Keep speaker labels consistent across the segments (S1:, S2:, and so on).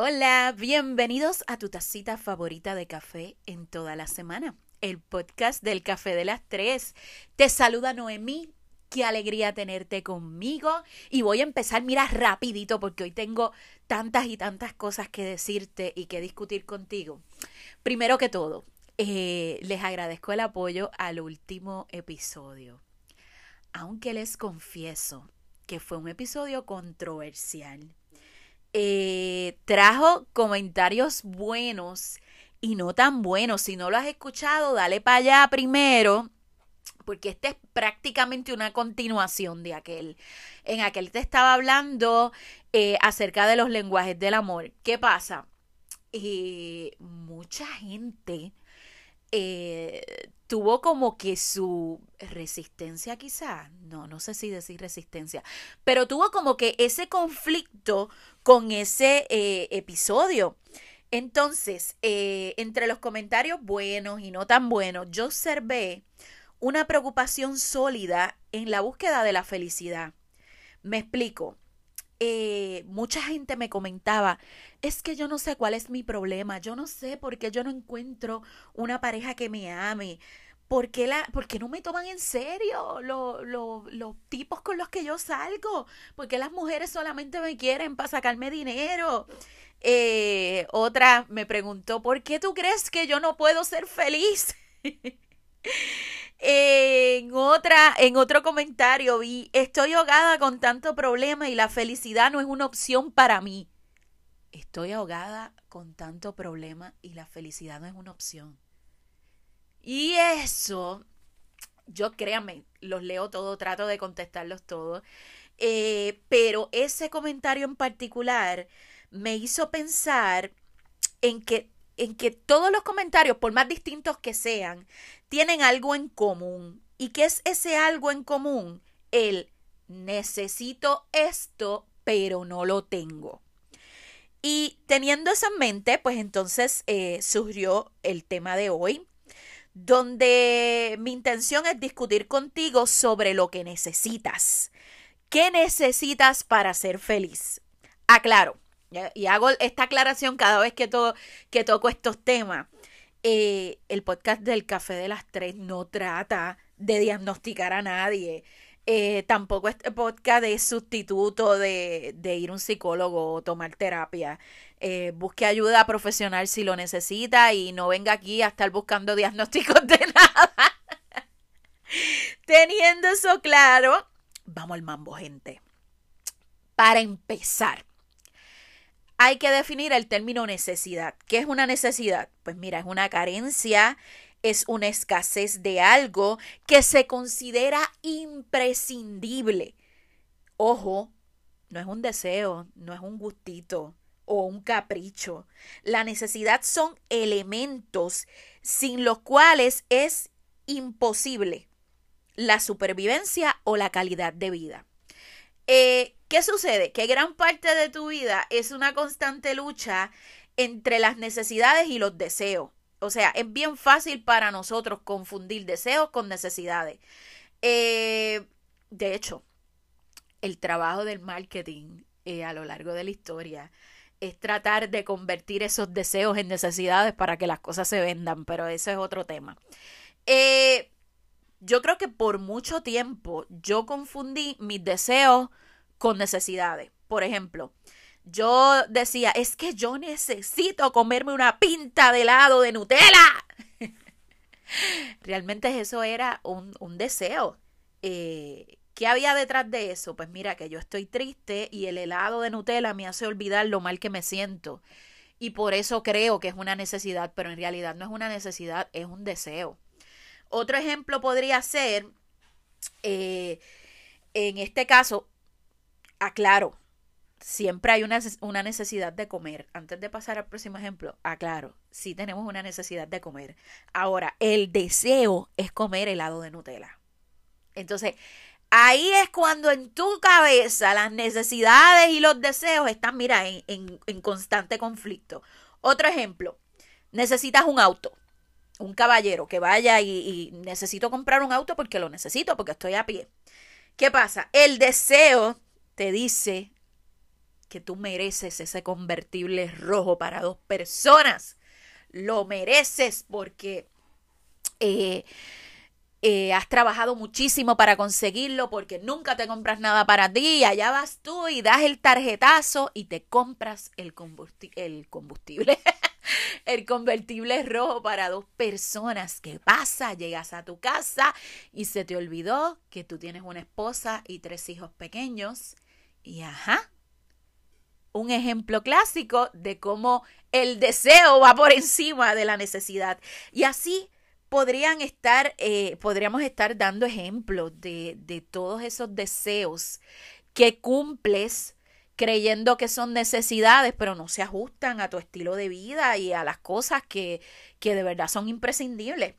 S1: Hola, bienvenidos a tu tacita favorita de café en toda la semana, el podcast del café de las tres. Te saluda Noemí, qué alegría tenerte conmigo y voy a empezar, mira, rapidito porque hoy tengo tantas y tantas cosas que decirte y que discutir contigo. Primero que todo, eh, les agradezco el apoyo al último episodio, aunque les confieso que fue un episodio controversial eh, trajo comentarios buenos y no tan buenos. Si no lo has escuchado, dale para allá primero, porque este es prácticamente una continuación de aquel. En aquel te estaba hablando eh, acerca de los lenguajes del amor. ¿Qué pasa? Eh, mucha gente eh, tuvo como que su resistencia quizá, no, no sé si decir resistencia, pero tuvo como que ese conflicto con ese eh, episodio. Entonces, eh, entre los comentarios buenos y no tan buenos, yo observé una preocupación sólida en la búsqueda de la felicidad. Me explico. Eh, mucha gente me comentaba, es que yo no sé cuál es mi problema, yo no sé por qué yo no encuentro una pareja que me ame. ¿Por qué, la, no me toman en serio los tipos con los que yo salgo? ¿Por qué las mujeres solamente me quieren para sacarme dinero? Eh, otra me preguntó, ¿por qué tú crees que yo no puedo ser feliz? en otra, en otro comentario vi, estoy ahogada con tanto problema y la felicidad no es una opción para mí. Estoy ahogada con tanto problema y la felicidad no es una opción. Y eso, yo créanme, los leo todo, trato de contestarlos todos. Eh, pero ese comentario en particular me hizo pensar en que, en que todos los comentarios, por más distintos que sean, tienen algo en común. ¿Y qué es ese algo en común? El necesito esto, pero no lo tengo. Y teniendo eso en mente, pues entonces eh, surgió el tema de hoy, donde mi intención es discutir contigo sobre lo que necesitas. ¿Qué necesitas para ser feliz? Aclaro, y hago esta aclaración cada vez que, que toco estos temas. Eh, el podcast del Café de las Tres no trata de diagnosticar a nadie. Eh, tampoco este podcast es sustituto de, ir a un psicólogo o tomar terapia. Eh, busque ayuda profesional si lo necesita y no venga aquí a estar buscando diagnósticos de nada. Teniendo eso claro, vamos al mambo, gente. Para empezar, hay que definir el término necesidad. ¿Qué es una necesidad? Pues mira, es una carencia es una escasez de algo que se considera imprescindible. Ojo, no es un deseo, no es un gustito o un capricho. La necesidad son elementos sin los cuales es imposible la supervivencia o la calidad de vida. Eh, ¿Qué sucede? Que gran parte de tu vida es una constante lucha entre las necesidades y los deseos. O sea, es bien fácil para nosotros confundir deseos con necesidades. Eh, de hecho, el trabajo del marketing eh, a lo largo de la historia es tratar de convertir esos deseos en necesidades para que las cosas se vendan, pero eso es otro tema. Eh, yo creo que por mucho tiempo yo confundí mis deseos con necesidades. Por ejemplo, yo decía, es que yo necesito comerme una pinta de helado de Nutella. Realmente eso era un, deseo. Eh, ¿Qué había detrás de eso? Pues mira, que yo estoy triste y el helado de Nutella me hace olvidar lo mal que me siento. Y por eso creo que es una necesidad, pero en realidad no es una necesidad, es un deseo. Otro ejemplo podría ser, eh, en este caso, aclaro, siempre hay una, una, necesidad de comer. Antes de pasar al próximo ejemplo, aclaro, sí tenemos una necesidad de comer. Ahora, el deseo es comer helado de Nutella. Entonces, ahí es cuando en tu cabeza las necesidades y los deseos están, mira, en, en constante conflicto. Otro ejemplo, necesitas un auto. Un caballero que vaya y, y necesito comprar un auto porque lo necesito, porque estoy a pie. ¿Qué pasa? El deseo te dice, que tú mereces ese convertible rojo para dos personas. Lo mereces porque eh, eh, has trabajado muchísimo para conseguirlo porque nunca te compras nada para ti. Allá vas tú y das el tarjetazo y te compras el, el combustible. el convertible rojo para dos personas. ¿Qué pasa? Llegas a tu casa y se te olvidó que tú tienes una esposa y tres hijos pequeños. Y ajá, un ejemplo clásico de cómo el deseo va por encima de la necesidad. Y así podrían estar, eh, podríamos estar dando ejemplos de, de todos esos deseos que cumples creyendo que son necesidades, pero no se ajustan a tu estilo de vida y a las cosas que, que de verdad son imprescindibles.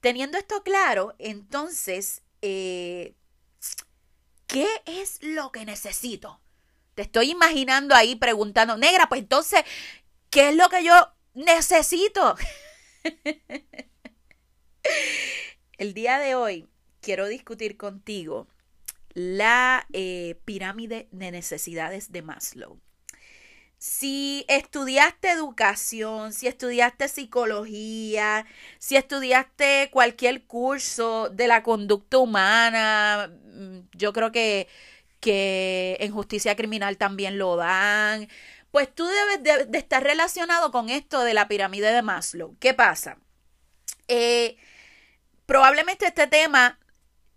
S1: Teniendo esto claro, entonces, eh, ¿qué es lo que necesito? Te estoy imaginando ahí preguntando, negra, pues entonces, ¿qué es lo que yo necesito? El día de hoy quiero discutir contigo la eh, pirámide de necesidades de Maslow. Si estudiaste educación, si estudiaste psicología, si estudiaste cualquier curso de la conducta humana, mm, yo creo que, que en justicia criminal también lo dan, pues tú debes de, estar relacionado con esto de la pirámide de Maslow. ¿Qué pasa? Eh, probablemente este tema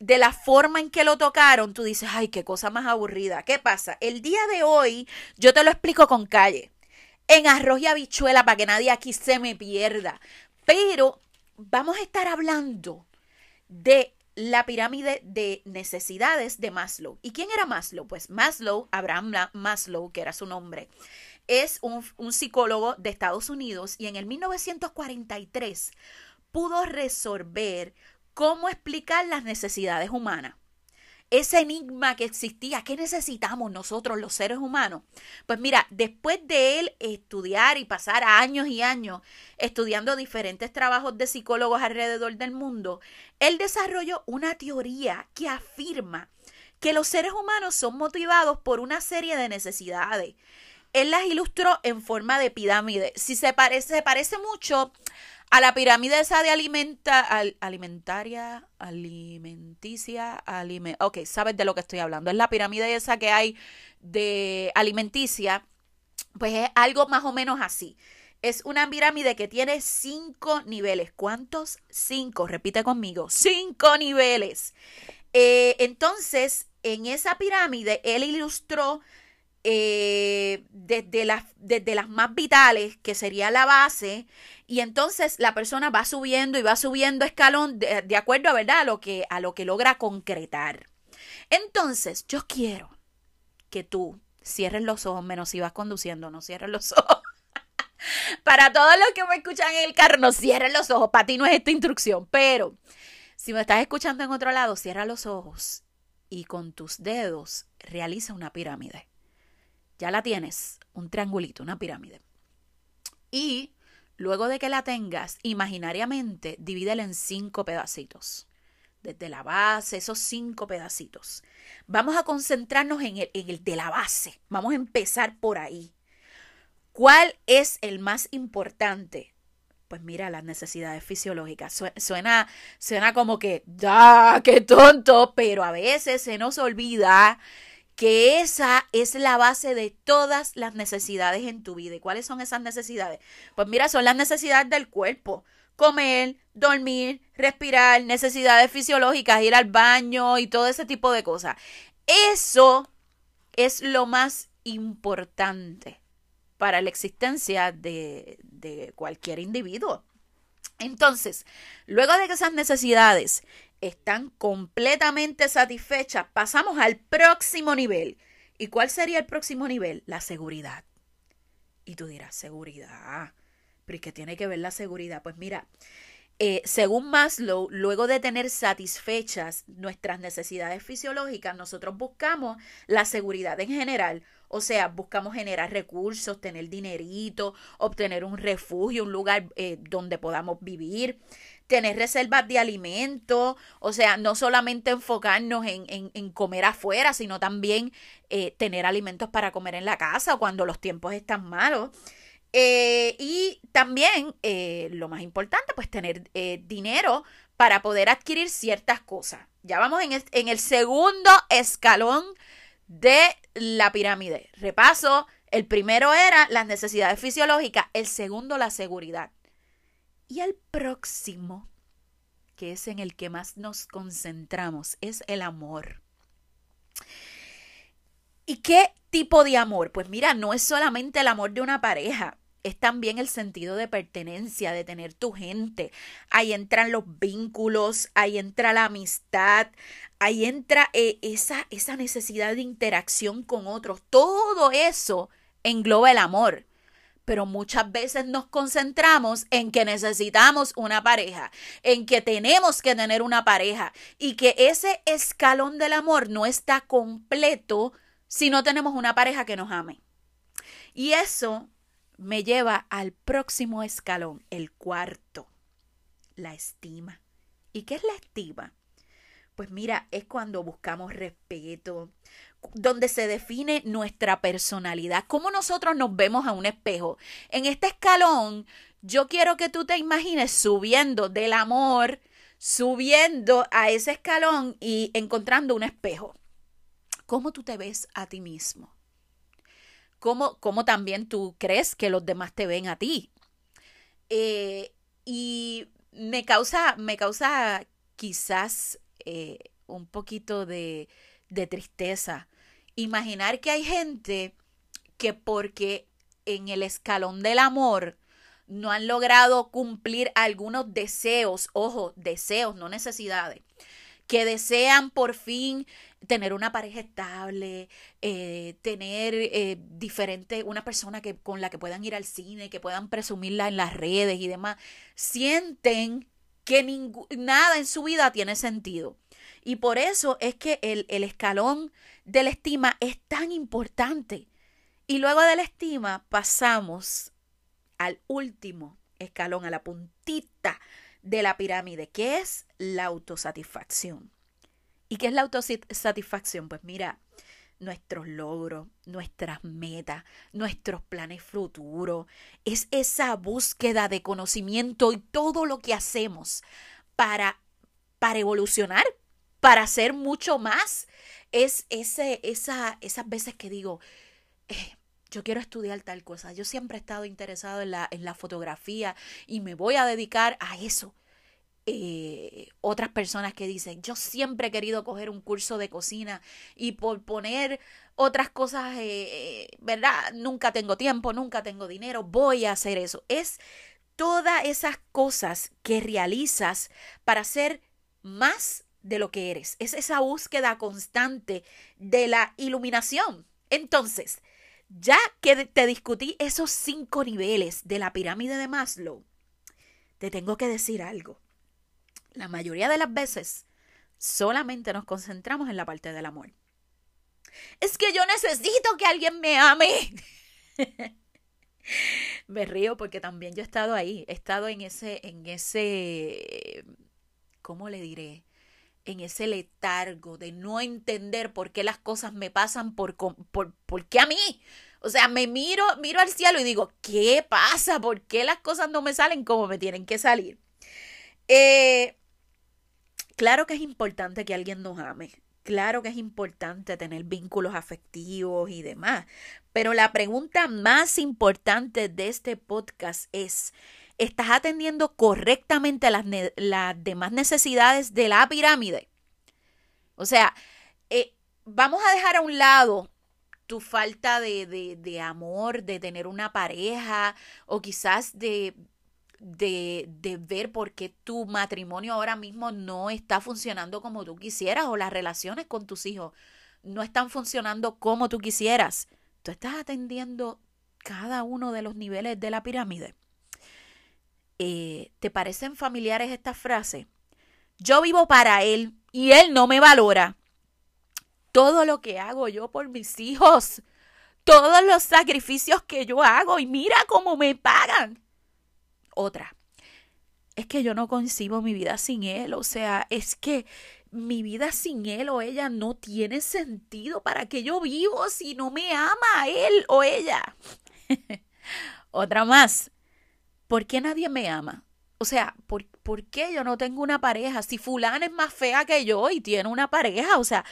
S1: de la forma en que lo tocaron, tú dices, ay, qué cosa más aburrida. ¿Qué pasa? El día de hoy yo te lo explico con calle, en arroz y habichuela, para que nadie aquí se me pierda. Pero vamos a estar hablando de la pirámide de necesidades de Maslow. ¿Y quién era Maslow? Pues Maslow, Abraham Maslow, que era su nombre, es un, un psicólogo de Estados Unidos y en el 1943 pudo resolver cómo explicar las necesidades humanas. Ese enigma que existía, ¿qué necesitamos nosotros los seres humanos? Pues mira, después de él estudiar y pasar años y años estudiando diferentes trabajos de psicólogos alrededor del mundo, él desarrolló una teoría que afirma que los seres humanos son motivados por una serie de necesidades. Él las ilustró en forma de pirámide. Si se parece, se parece mucho a la pirámide esa de alimenta, alimentaria, alimenticia, alime, ok, sabes de lo que estoy hablando. Es la pirámide esa que hay de alimenticia, pues es algo más o menos así. Es una pirámide que tiene cinco niveles. ¿Cuántos? Cinco. Repite conmigo. Cinco niveles. Eh, entonces, en esa pirámide, él ilustró eh, desde, las, desde las más vitales, que sería la base, y entonces la persona va subiendo y va subiendo escalón de, acuerdo a, ¿verdad? a, lo que, a lo que logra concretar. Entonces, yo quiero que tú cierres los ojos, menos si vas conduciendo, no cierres los ojos. Para todos los que me escuchan en el carro, no cierres los ojos. Para ti no es esta instrucción, pero si me estás escuchando en otro lado, cierra los ojos y con tus dedos realiza una pirámide ya la tienes, un triangulito, una pirámide. Y luego de que la tengas, imaginariamente divídela en cinco pedacitos. Desde la base, esos cinco pedacitos. Vamos a concentrarnos en el, en el de la base. Vamos a empezar por ahí. ¿Cuál es el más importante? Pues mira, las necesidades fisiológicas. Suena, suena como que, ¡da! ¡Qué tonto! Pero a veces se nos olvida que esa es la base de todas las necesidades en tu vida. ¿Y cuáles son esas necesidades? Pues mira, son las necesidades del cuerpo. Comer, dormir, respirar, necesidades fisiológicas, ir al baño y todo ese tipo de cosas. Eso es lo más importante para la existencia de, de cualquier individuo. Entonces, luego de que esas necesidades están completamente satisfechas, pasamos al próximo nivel. ¿Y cuál sería el próximo nivel? La seguridad. Y tú dirás, seguridad. ¿Pero qué tiene que ver la seguridad? Pues mira, eh, según Maslow, luego de tener satisfechas nuestras necesidades fisiológicas, nosotros buscamos la seguridad en general. O sea, buscamos generar recursos, tener dinerito, obtener un refugio, un lugar eh, donde podamos vivir, tener reservas de alimentos, o sea, no solamente enfocarnos en, en, comer afuera, sino también eh, tener alimentos para comer en la casa cuando los tiempos están malos. Eh, y también, eh, lo más importante, pues tener dinero para poder adquirir ciertas cosas. Ya vamos en en el segundo escalón de la pirámide. Repaso, el primero era las necesidades fisiológicas, el segundo la seguridad. Y el próximo, que es en el que más nos concentramos, es el amor. ¿Y qué tipo de amor? Pues mira, no es solamente el amor de una pareja, es también el sentido de pertenencia, de tener tu gente. Ahí entran los vínculos, ahí entra la amistad, ahí entra eh, esa, esa necesidad de interacción con otros. Todo eso engloba el amor pero muchas veces nos concentramos en que necesitamos una pareja, en que tenemos que tener una pareja y que ese escalón del amor no está completo si no tenemos una pareja que nos ame. Y eso me lleva al próximo escalón, el cuarto, la estima. ¿Y qué es la estima? Pues mira, es cuando buscamos respeto, donde se define nuestra personalidad, cómo nosotros nos vemos a un espejo. En este escalón, yo quiero que tú te imagines subiendo del amor, subiendo a ese escalón y encontrando un espejo. ¿Cómo tú te ves a ti mismo? ¿Cómo, cómo también tú crees que los demás te ven a ti? Eh, y me causa, me causa quizás eh, un poquito de, de tristeza imaginar que hay gente que porque en el escalón del amor no han logrado cumplir algunos deseos, ojo, deseos, no necesidades, que desean por fin tener una pareja estable, eh, tener eh, diferente, una persona que, con la que puedan ir al cine, que puedan presumirla en las redes y demás, sienten que nada en su vida tiene sentido. Y por eso es que el, el escalón de la estima es tan importante. Y luego de la estima pasamos al último escalón, a la puntita de la pirámide, que es la autosatisfacción. ¿Y qué es la autosatisfacción? Pues mira, nuestros logros, nuestras metas, nuestros planes futuros, es esa búsqueda de conocimiento y todo lo que hacemos para, para evolucionar, para ser mucho más. Es ese, esa, esas veces que digo, eh, yo quiero estudiar tal cosa. Yo siempre he estado interesado en la, en la fotografía y me voy a dedicar a eso. Eh, otras personas que dicen, yo siempre he querido coger un curso de cocina y por poner otras cosas, eh, ¿verdad? Nunca tengo tiempo, nunca tengo dinero, voy a hacer eso. Es todas esas cosas que realizas para ser más de lo que eres. Es esa búsqueda constante de la iluminación. Entonces, ya que te discutí esos cinco niveles de la pirámide de Maslow, te tengo que decir algo. La mayoría de las veces solamente nos concentramos en la parte del amor. Es que yo necesito que alguien me ame. me río porque también yo he estado ahí, he estado en ese, en ese, ¿cómo le diré? En ese letargo de no entender por qué las cosas me pasan por, por, por qué a mí. O sea, me miro, miro al cielo y digo, ¿qué pasa? ¿Por qué las cosas no me salen como me tienen que salir? Eh, claro que es importante que alguien nos ame. Claro que es importante tener vínculos afectivos y demás. Pero la pregunta más importante de este podcast es, ¿Estás atendiendo correctamente las, las demás necesidades de la pirámide? O sea, eh, vamos a dejar a un lado tu falta de, de, amor, de tener una pareja o quizás de, de, de, ver por qué tu matrimonio ahora mismo no está funcionando como tú quisieras o las relaciones con tus hijos no están funcionando como tú quisieras. Tú estás atendiendo cada uno de los niveles de la pirámide. Eh, ¿Te parecen familiares estas frases? Yo vivo para él y él no me valora. Todo lo que hago yo por mis hijos, todos los sacrificios que yo hago y mira cómo me pagan. Otra, es que yo no concibo mi vida sin él, o sea, es que mi vida sin él o ella no tiene sentido. ¿Para qué yo vivo si no me ama él o ella? Otra más. ¿Por qué nadie me ama? O sea, ¿por, ¿por, qué yo no tengo una pareja? Si fulana es más fea que yo y tiene una pareja, o sea,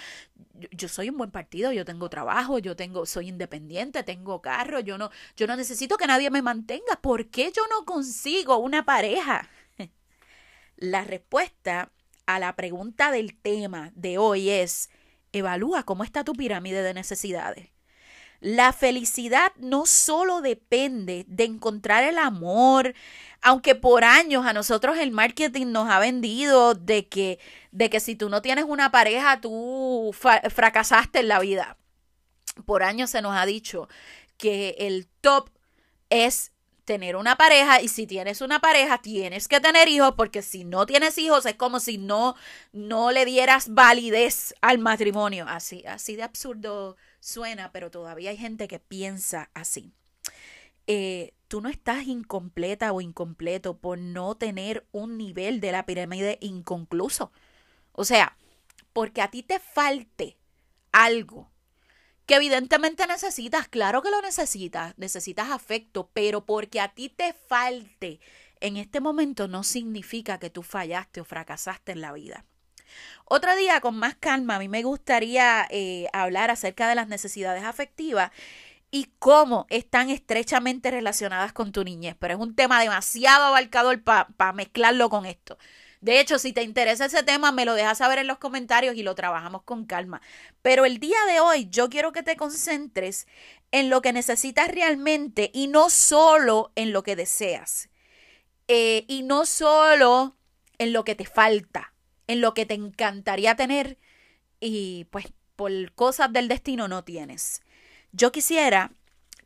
S1: yo, yo, soy un buen partido, yo tengo trabajo, yo tengo, soy independiente, tengo carro, yo no, yo no necesito que nadie me mantenga. ¿Por qué yo no consigo una pareja? La respuesta a la pregunta del tema de hoy es, evalúa cómo está tu pirámide de necesidades. La felicidad no solo depende de encontrar el amor, aunque por años a nosotros el marketing nos ha vendido de que, de que si tú no tienes una pareja, tú fracasaste en la vida. Por años se nos ha dicho que el top es tener una pareja y si tienes una pareja tienes que tener hijos porque si no tienes hijos es como si no no le dieras validez al matrimonio. Así así de absurdo suena, pero todavía hay gente que piensa así. Eh, tú no estás incompleta o incompleto por no tener un nivel de la pirámide inconcluso. O sea, porque a ti te falte algo que evidentemente necesitas, claro que lo necesitas, necesitas afecto, pero porque a ti te falte en este momento no significa que tú fallaste o fracasaste en la vida. Otro día, con más calma, a mí me gustaría eh, hablar acerca de las necesidades afectivas y cómo están estrechamente relacionadas con tu niñez, pero es un tema demasiado abarcador para mezclarlo con esto. De hecho, si te interesa ese tema, me lo dejas saber en los comentarios y lo trabajamos con calma. Pero el día de hoy yo quiero que te concentres en lo que necesitas realmente y no solo en lo que deseas. Eh, y no solo en lo que te falta, en lo que te encantaría tener y pues por cosas del destino no tienes. Yo quisiera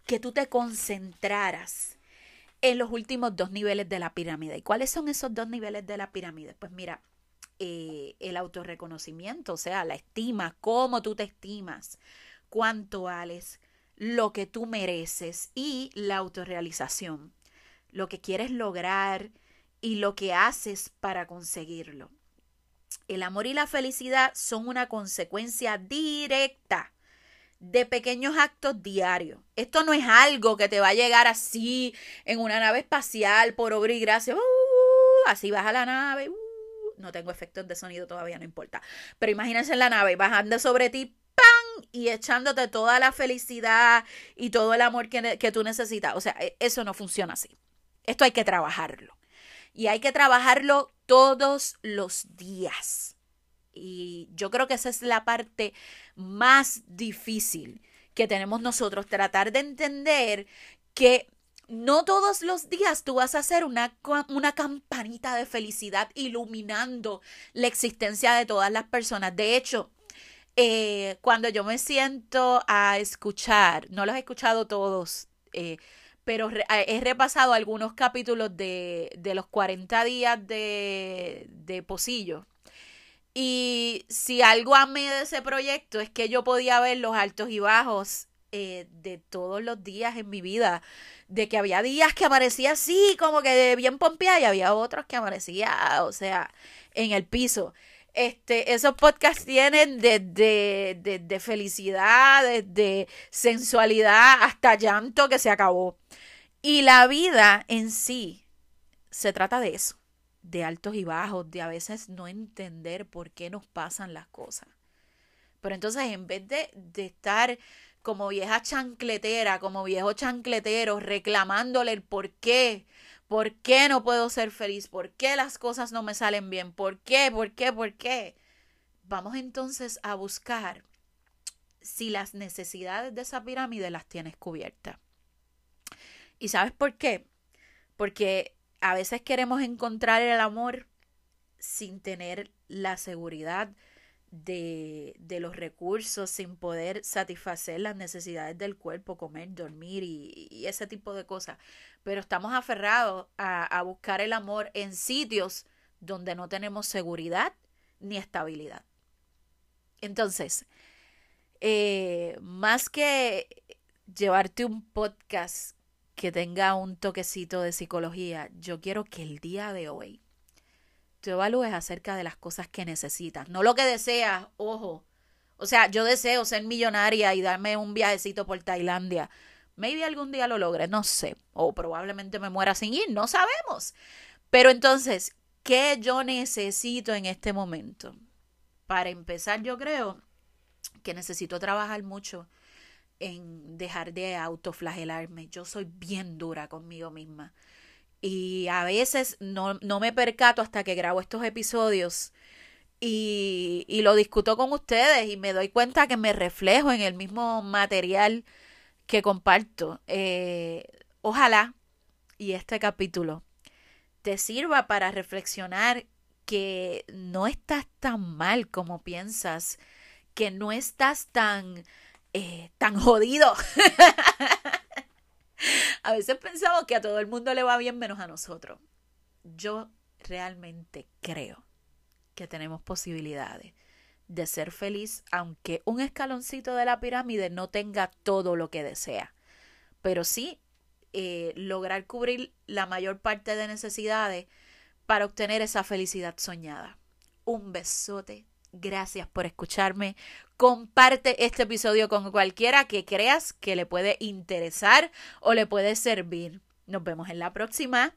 S1: que tú te concentraras en los últimos dos niveles de la pirámide. ¿Y cuáles son esos dos niveles de la pirámide? Pues mira, eh, el autorreconocimiento, o sea, la estima, cómo tú te estimas, cuánto vales, lo que tú mereces y la autorrealización, lo que quieres lograr y lo que haces para conseguirlo. El amor y la felicidad son una consecuencia directa de pequeños actos diarios. Esto no es algo que te va a llegar así en una nave espacial por obra y gracia. Uh, así vas a la nave. Uh, no tengo efectos de sonido todavía, no importa. Pero imagínense en la nave bajando sobre ti, ¡pam! Y echándote toda la felicidad y todo el amor que, que tú necesitas. O sea, e, eso no funciona así. Esto hay que trabajarlo. Y hay que trabajarlo todos los días. Y yo creo que esa es la parte más difícil que tenemos nosotros, tratar de entender que no todos los días tú vas a hacer una, una campanita de felicidad iluminando la existencia de todas las personas. De hecho, eh, cuando yo me siento a escuchar, no los he escuchado todos, eh, pero he repasado algunos capítulos de, de los 40 días de, de Pocillo y si algo amé de ese proyecto es que yo podía ver los altos y bajos eh, de todos los días en mi vida. De que había días que amanecía así, como que bien pompeada, y había otros que amanecía, o sea, en el piso. Este, esos podcasts tienen desde de, de, felicidad, desde sensualidad hasta llanto que se acabó. Y la vida en sí se trata de eso de altos y bajos, de a veces no entender por qué nos pasan las cosas. Pero entonces en vez de, de estar como vieja chancletera, como viejo chancletero, reclamándole el por qué, por qué no puedo ser feliz, por qué las cosas no me salen bien, por qué, por qué, por qué. Vamos entonces a buscar si las necesidades de esa pirámide las tienes cubiertas. ¿Y sabes por qué? Porque a veces queremos encontrar el amor sin tener la seguridad de, de, los recursos sin poder satisfacer las necesidades del cuerpo, comer, dormir y, ese tipo de cosas. Pero estamos aferrados a, a, buscar el amor en sitios donde no tenemos seguridad ni estabilidad. Entonces, eh, más que llevarte un podcast que tenga un toquecito de psicología, yo quiero que el día de hoy tú evalúes acerca de las cosas que necesitas, no lo que deseas, ojo. O sea, yo deseo ser millonaria y darme un viajecito por Tailandia. Maybe algún día lo logre, no sé. O probablemente me muera sin ir, no sabemos. Pero entonces, ¿qué yo necesito en este momento? Para empezar, yo creo que necesito trabajar mucho en dejar de autoflagelarme. Yo soy bien dura conmigo misma. Y a veces no, no me percato hasta que grabo estos episodios y, y, lo discuto con ustedes y me doy cuenta que me reflejo en el mismo material que comparto. Eh, ojalá y este capítulo te sirva para reflexionar que no estás tan mal como piensas, que no estás tan, eh, tan jodido. a veces pensamos que a todo el mundo le va bien menos a nosotros. Yo realmente creo que tenemos posibilidades de ser feliz aunque un escaloncito de la pirámide no tenga todo lo que desea. Pero sí eh, lograr cubrir la mayor parte de necesidades para obtener esa felicidad soñada. Un besote. Gracias por escucharme. Comparte este episodio con cualquiera que creas que le puede interesar o le puede servir. Nos vemos en la próxima.